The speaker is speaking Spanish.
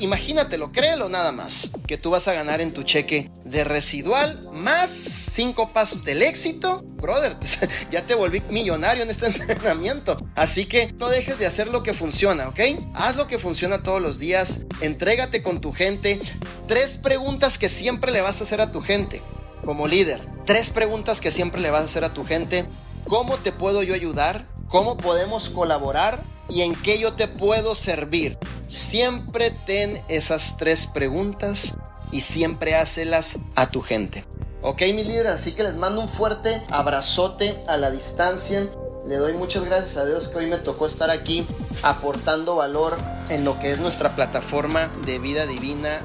imagínatelo, créelo nada más, que tú vas a ganar en tu cheque de residual más cinco pasos del éxito. Brother, ya te volví millonario en este entrenamiento. Así que no dejes de hacer lo que funciona, ¿ok? Haz lo que funciona todos los días, entrégate con tu gente. Tres preguntas que siempre le vas a hacer a tu gente como líder. Tres preguntas que siempre le vas a hacer a tu gente. ¿Cómo te puedo yo ayudar? ¿Cómo podemos colaborar? ¿Y en qué yo te puedo servir? Siempre ten esas tres preguntas y siempre hácelas a tu gente. Ok, mi líder, así que les mando un fuerte abrazote a la distancia. Le doy muchas gracias a Dios que hoy me tocó estar aquí aportando valor en lo que es nuestra plataforma de vida divina